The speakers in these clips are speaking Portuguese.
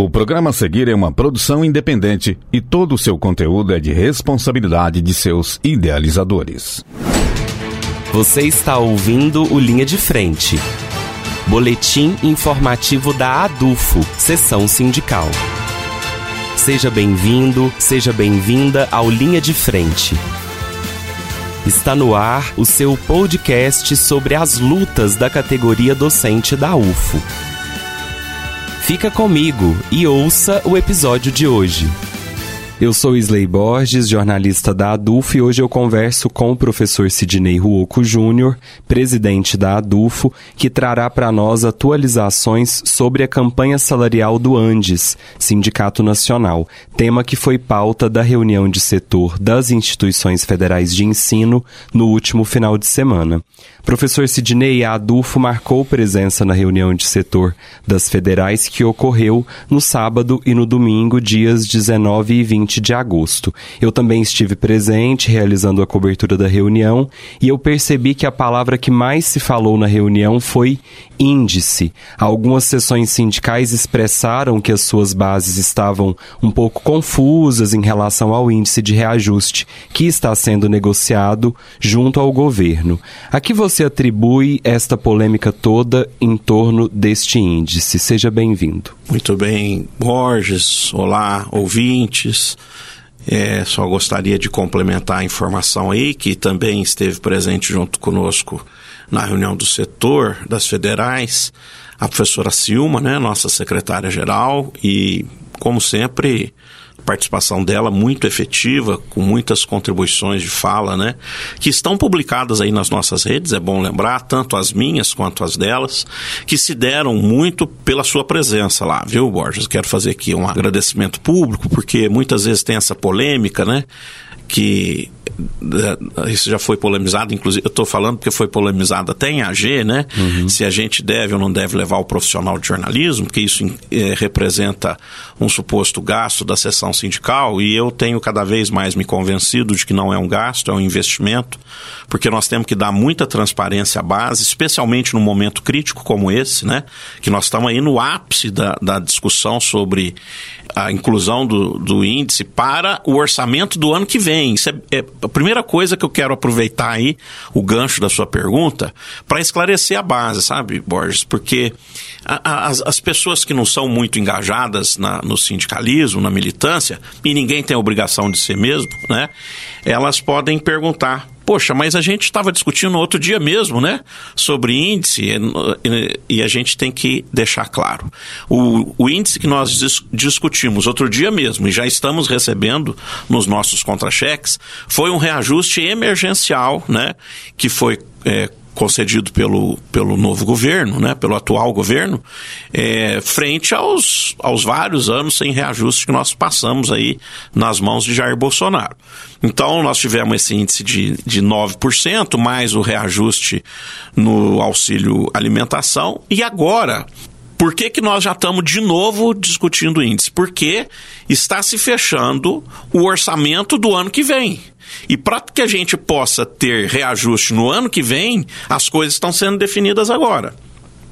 O programa a seguir é uma produção independente e todo o seu conteúdo é de responsabilidade de seus idealizadores. Você está ouvindo o Linha de Frente. Boletim informativo da ADUFO, Sessão Sindical. Seja bem-vindo, seja bem-vinda ao Linha de Frente. Está no ar o seu podcast sobre as lutas da categoria docente da UFO. Fica comigo e ouça o episódio de hoje. Eu sou Isley Borges, jornalista da ADUFO, e hoje eu converso com o professor Sidney Ruoco Júnior, presidente da ADUFO, que trará para nós atualizações sobre a campanha salarial do Andes, Sindicato Nacional, tema que foi pauta da reunião de setor das instituições federais de ensino no último final de semana. Professor Sidney, a ADUFO marcou presença na reunião de setor das federais que ocorreu no sábado e no domingo, dias 19 e 20 20 de agosto. Eu também estive presente realizando a cobertura da reunião e eu percebi que a palavra que mais se falou na reunião foi índice. Algumas sessões sindicais expressaram que as suas bases estavam um pouco confusas em relação ao índice de reajuste que está sendo negociado junto ao governo. A que você atribui esta polêmica toda em torno deste índice? Seja bem-vindo. Muito bem, Borges. Olá, ouvintes. É, só gostaria de complementar a informação aí que também esteve presente junto conosco na reunião do setor das federais, a professora Silma, né, nossa secretária-geral, e, como sempre, participação dela muito efetiva, com muitas contribuições de fala, né? Que estão publicadas aí nas nossas redes, é bom lembrar, tanto as minhas quanto as delas, que se deram muito pela sua presença lá, viu, Borges? Quero fazer aqui um agradecimento público, porque muitas vezes tem essa polêmica, né? Que isso já foi polemizado, inclusive eu estou falando porque foi polemizado até em AG, né? Uhum. Se a gente deve ou não deve levar o profissional de jornalismo, porque isso é, representa um suposto gasto da sessão sindical, e eu tenho cada vez mais me convencido de que não é um gasto, é um investimento, porque nós temos que dar muita transparência à base, especialmente num momento crítico como esse, né? Que nós estamos aí no ápice da, da discussão sobre a inclusão do, do índice para o orçamento do ano que vem. Isso é, é a primeira coisa que eu quero aproveitar aí, o gancho da sua pergunta, para esclarecer a base, sabe, Borges? Porque a, a, as, as, pessoas que não são muito engajadas na, no sindicalismo, na militância, e ninguém tem a obrigação de ser mesmo, né? Elas podem perguntar poxa, mas a gente estava discutindo outro dia mesmo, né? Sobre índice, e, a gente tem que deixar claro. O, o índice que nós dis, discutimos outro dia mesmo, e já estamos recebendo nos nossos contra-cheques, foi um reajuste emergencial, né? Que foi. É, concedido pelo, pelo novo governo, né, pelo atual governo, é, frente aos, aos vários anos sem reajuste que nós passamos aí nas mãos de Jair Bolsonaro. Então, nós tivemos esse índice de, de 9%, mais o reajuste no auxílio alimentação, e agora por que, que nós já estamos de novo discutindo índice? Porque está se fechando o orçamento do ano que vem. E para que a gente possa ter reajuste no ano que vem, as coisas estão sendo definidas agora.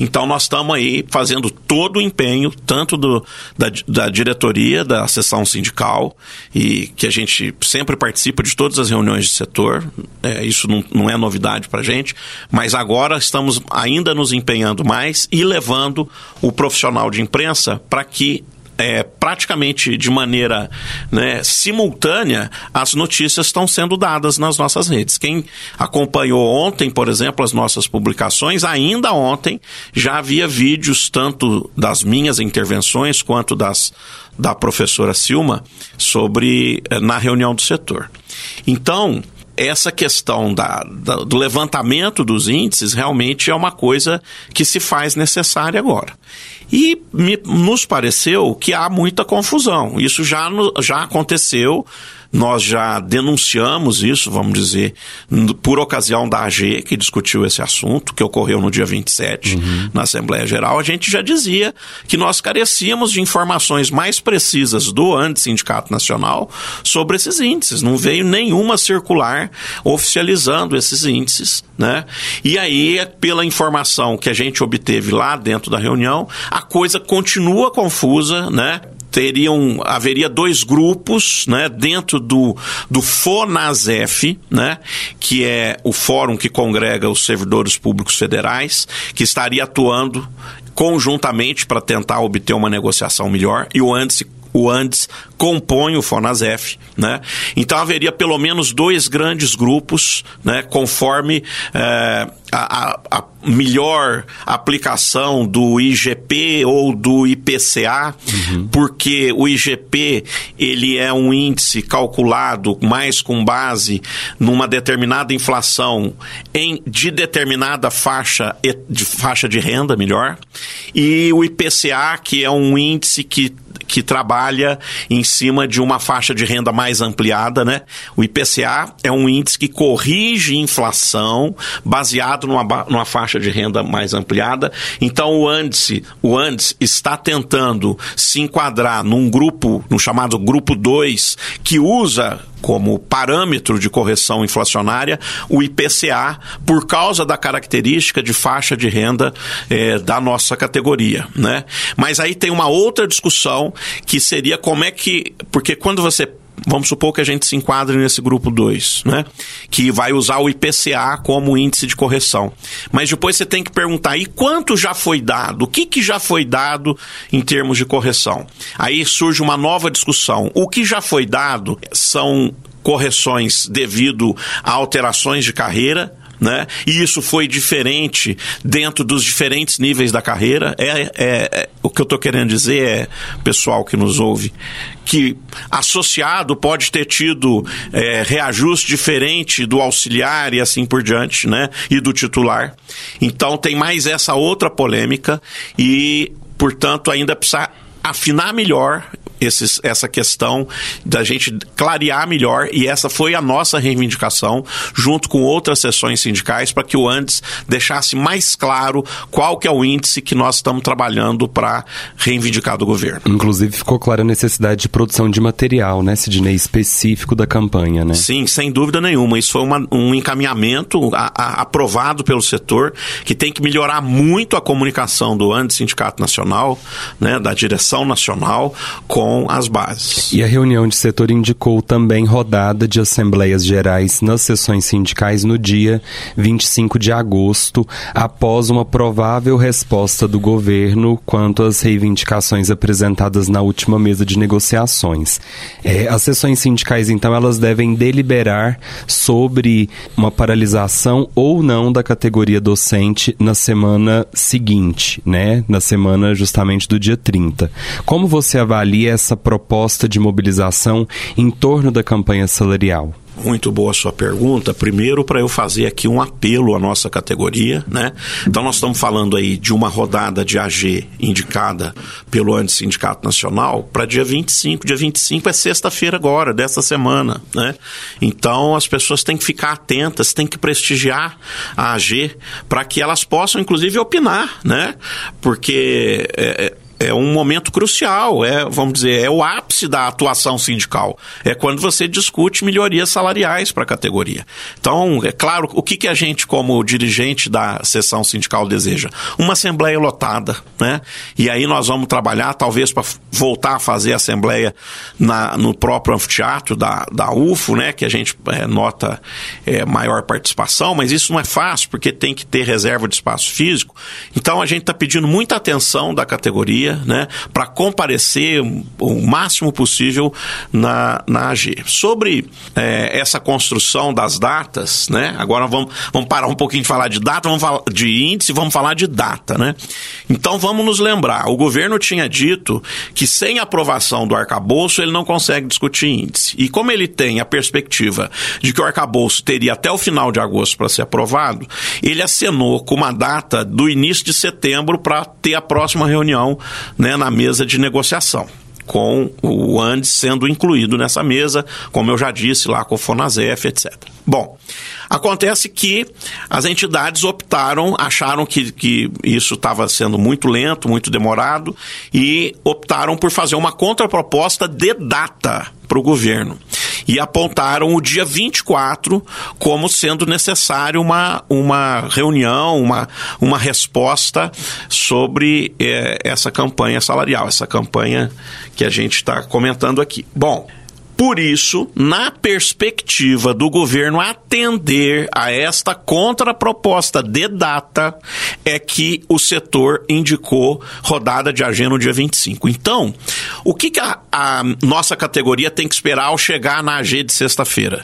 Então nós estamos aí fazendo todo o empenho, tanto do, da, da diretoria, da sessão sindical, e que a gente sempre participa de todas as reuniões de setor, é, isso não, não é novidade para a gente, mas agora estamos ainda nos empenhando mais e levando o profissional de imprensa para que é, praticamente de maneira né, simultânea, as notícias estão sendo dadas nas nossas redes. Quem acompanhou ontem, por exemplo, as nossas publicações, ainda ontem já havia vídeos tanto das minhas intervenções quanto das da professora Silma sobre eh, na reunião do setor. Então, essa questão da, da, do levantamento dos índices realmente é uma coisa que se faz necessária agora. E me, nos pareceu que há muita confusão. Isso já, no, já aconteceu Nós já denunciamos isso, vamos dizer, por ocasião da AG, que discutiu esse assunto, que ocorreu no dia 27, uhum. na Assembleia Geral. A gente já dizia que nós carecíamos de informações mais precisas do Sindicato Nacional sobre esses índices. Não veio nenhuma circular oficializando esses índices, né? E aí, pela informação que a gente obteve lá dentro da reunião, a coisa continua confusa, né? Teriam haveria dois grupos né, dentro do, do FONASEF, né, que é o fórum que congrega os servidores públicos federais, que estaria atuando conjuntamente para tentar obter uma negociação melhor, e o ANDES o Andes compõe o FONASEF, né? Então haveria pelo menos dois grandes grupos, né? Conforme é, a, a, melhor aplicação do IGP ou do IPCA, uhum. porque o IGP ele é um índice calculado mais com base numa determinada inflação em de determinada faixa de faixa de renda, melhor, e o IPCA que é um índice que que trabalha em cima de uma faixa de renda mais ampliada, né? O IPCA é um índice que corrige inflação baseado numa, numa faixa de renda mais ampliada. Então o índice, o índice está tentando se enquadrar num grupo, no chamado grupo 2, que usa como parâmetro de correção inflacionária o IPCA, por causa da característica de faixa de renda eh, da nossa categoria. Né? Mas aí tem uma outra discussão que seria como é que. Porque quando você vamos supor que a gente se enquadre nesse grupo 2, né? Que vai usar o IPCA como índice de correção. Mas depois você tem que perguntar, e quanto já foi dado? O que, que já foi dado em termos de correção? Aí surge uma nova discussão. O que já foi dado são correções devido a alterações de carreira, né? E isso foi diferente dentro dos diferentes níveis da carreira. É, é, é o que eu estou querendo dizer é, pessoal que nos ouve, que associado pode ter tido é, reajuste diferente do auxiliar e assim por diante, né? E do titular. Então tem mais essa outra polêmica e, portanto, ainda precisa afinar melhor esses, essa questão da gente clarear melhor e essa foi a nossa reivindicação junto com outras sessões sindicais para que o Andes deixasse mais claro qual que é o índice que nós estamos trabalhando para reivindicar do governo. Inclusive ficou clara a necessidade de produção de material, né, Sidney, específico da campanha, né? Sim, sem dúvida nenhuma. Isso foi uma, um encaminhamento a, a, aprovado pelo setor que tem que melhorar muito a comunicação do Andes Sindicato Nacional, né, da direção nacional com com as bases. E a reunião de setor indicou também rodada de assembleias gerais nas sessões sindicais no dia 25 de agosto, após uma provável resposta do governo quanto às reivindicações apresentadas na última mesa de negociações. É, as sessões sindicais, então, elas devem deliberar sobre uma paralisação ou não da categoria docente na semana seguinte, né? Na semana justamente do dia 30. Como você avalia essa proposta de mobilização em torno da campanha salarial? Muito boa sua pergunta. Primeiro, para eu fazer aqui um apelo à nossa categoria, né? Então, nós estamos falando aí de uma rodada de AG indicada pelo Antissindicato Nacional para dia 25. Dia 25 é sexta-feira agora, dessa semana, né? Então, as pessoas têm que ficar atentas, têm que prestigiar a AG para que elas possam, inclusive, opinar, né? Porque. É, é um momento crucial, é, vamos dizer, é o ápice da atuação sindical. É quando você discute melhorias salariais para a categoria. Então, é claro, o que, que a gente, como dirigente da sessão sindical, deseja? Uma assembleia lotada, né? E aí nós vamos trabalhar, talvez, para voltar a fazer assembleia na, no próprio anfiteatro da, da UFO, né? Que a gente é, nota é, maior participação, mas isso não é fácil, porque tem que ter reserva de espaço físico. Então, a gente está pedindo muita atenção da categoria né, para comparecer o máximo possível na, na AG. Sobre é, essa construção das datas, né, agora vamos, vamos parar um pouquinho de falar de data, vamos falar de índice, vamos falar de data, né? Então vamos nos lembrar, o governo tinha dito que sem aprovação do arcabouço ele não consegue discutir índice. E como ele tem a perspectiva de que o arcabouço teria até o final de agosto para ser aprovado, ele acenou com uma data do início de setembro para ter a próxima reunião né, na mesa de negociação com o Andes sendo incluído nessa mesa, como eu já disse lá com o Fonasef, etc. Bom, acontece que as entidades optaram, acharam que, que isso estava sendo muito lento, muito demorado, e optaram por fazer uma contraproposta de data para o governo e apontaram o dia 24 como sendo necessário uma, uma reunião, uma, uma resposta sobre é, essa campanha salarial, essa campanha que a gente está comentando aqui. Bom, por isso, na perspectiva do governo atender a esta contraproposta de data, é que o setor indicou rodada de agenda no dia 25. Então, o que, que a, a nossa categoria tem que esperar ao chegar na AG de sexta-feira?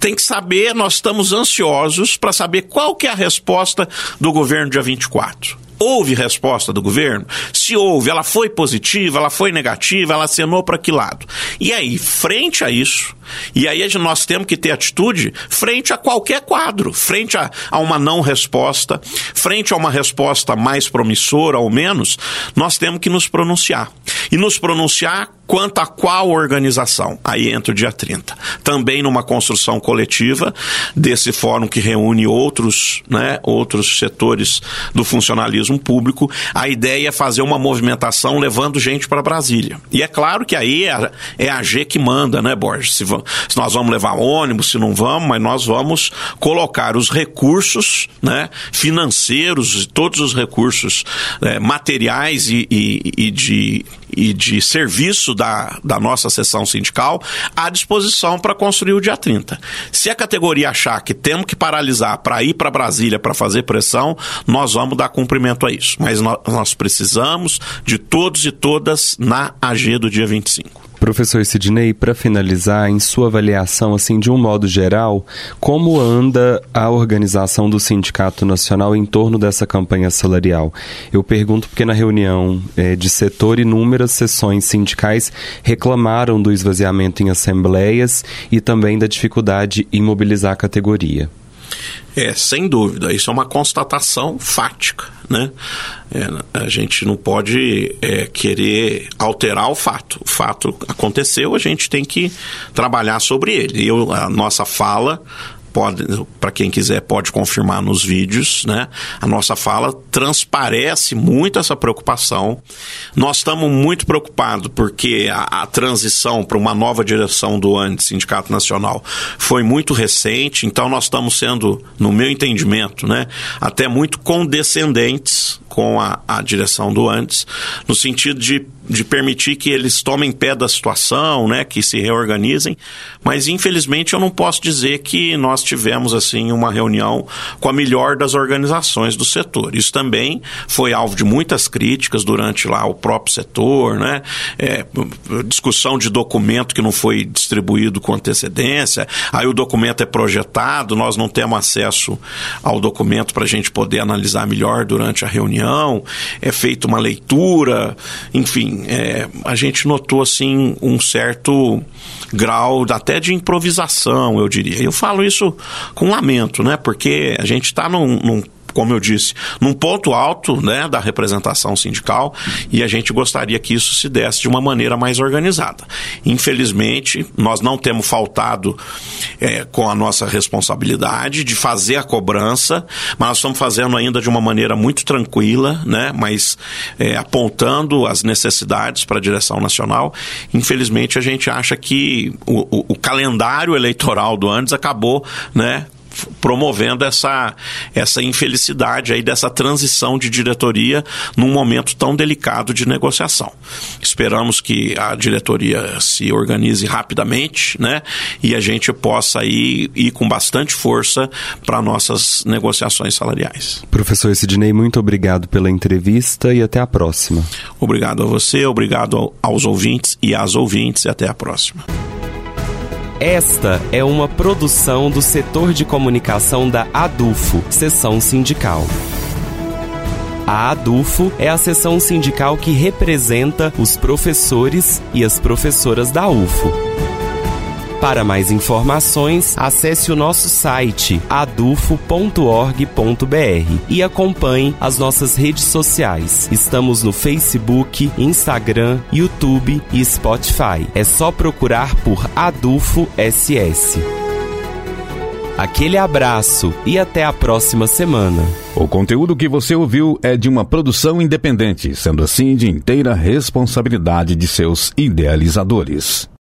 Tem que saber, nós estamos ansiosos para saber qual que é a resposta do governo dia 24. Houve resposta do governo? Se houve, ela foi positiva, ela foi negativa, ela acenou para que lado? E aí, frente a isso, e aí nós temos que ter atitude frente a qualquer quadro, frente a, a uma não resposta, frente a uma resposta mais promissora ou menos, nós temos que nos pronunciar. E nos pronunciar quanto a qual organização. Aí entra o dia 30. Também numa construção coletiva desse fórum que reúne outros, né, outros setores do funcionalismo público. A ideia é fazer uma movimentação levando gente para Brasília. E é claro que aí é, é a G que manda, né, Borges? Se, se, nós vamos levar ônibus, se não vamos, mas nós vamos colocar os recursos né, financeiros, todos os recursos é, materiais e, e, e de e de serviço da, da nossa seção sindical à disposição para construir o dia 30. Se a categoria achar que temos que paralisar para ir para Brasília para fazer pressão, nós vamos dar cumprimento a isso. Mas nós, nós precisamos de todos e todas na AG do dia 25. Professor Sidney, para finalizar, em sua avaliação, assim, de um modo geral, como anda a organização do Sindicato Nacional em torno dessa campanha salarial? Eu pergunto porque na reunião é, de setor inúmeras sessões sindicais reclamaram do esvaziamento em assembleias e também da dificuldade em mobilizar a categoria. É, sem dúvida, isso é uma constatação fática, né? É, a gente não pode é, querer alterar o fato. O fato aconteceu, a gente tem que trabalhar sobre ele. Eu, a nossa fala pode, para quem quiser, pode confirmar nos vídeos, né? A nossa fala transparece muito essa preocupação. Nós estamos muito preocupados porque a, a transição para uma nova direção do ANDE, Sindicato Nacional, foi muito recente, então nós estamos sendo, no meu entendimento, né, até muito condescendentes com a, a direção do ANDES, no sentido de de permitir que eles tomem pé da situação, né, que se reorganizem, mas infelizmente eu não posso dizer que nós tivemos assim uma reunião com a melhor das organizações do setor. Isso também foi alvo de muitas críticas durante lá o próprio setor, né, é, discussão de documento que não foi distribuído com antecedência, aí o documento é projetado, nós não temos acesso ao documento para a gente poder analisar melhor durante a reunião, é feita uma leitura, enfim, é, a gente notou assim um certo grau até de improvisação, eu diria. Eu falo isso com lamento, né? Porque a gente está num, num como eu disse, num ponto alto né, da representação sindical e a gente gostaria que isso se desse de uma maneira mais organizada. Infelizmente, nós não temos faltado é, com a nossa responsabilidade de fazer a cobrança, mas nós estamos fazendo ainda de uma maneira muito tranquila, né, mas é, apontando as necessidades para a direção nacional. Infelizmente, a gente acha que o, o, o calendário eleitoral do Andes acabou né, promovendo essa, essa infelicidade aí dessa transição de diretoria num momento tão delicado de negociação. Esperamos que a diretoria se organize rapidamente, né? E a gente possa aí ir com bastante força para nossas negociações salariais. Professor Sidney, muito obrigado pela entrevista e até a próxima. Obrigado a você, obrigado aos ouvintes e às ouvintes e até a próxima. Esta é uma produção do setor de comunicação da ADUFO, seção sindical. A ADUFO é a seção sindical que representa os professores e as professoras da UFO. Para mais informações, acesse o nosso site adufo.org.br e acompanhe as nossas redes sociais. Estamos no Facebook, Instagram, YouTube e Spotify. É só procurar por Adufo SS. Aquele abraço e até a próxima semana. O conteúdo que você ouviu é de uma produção independente, sendo assim de inteira responsabilidade de seus idealizadores.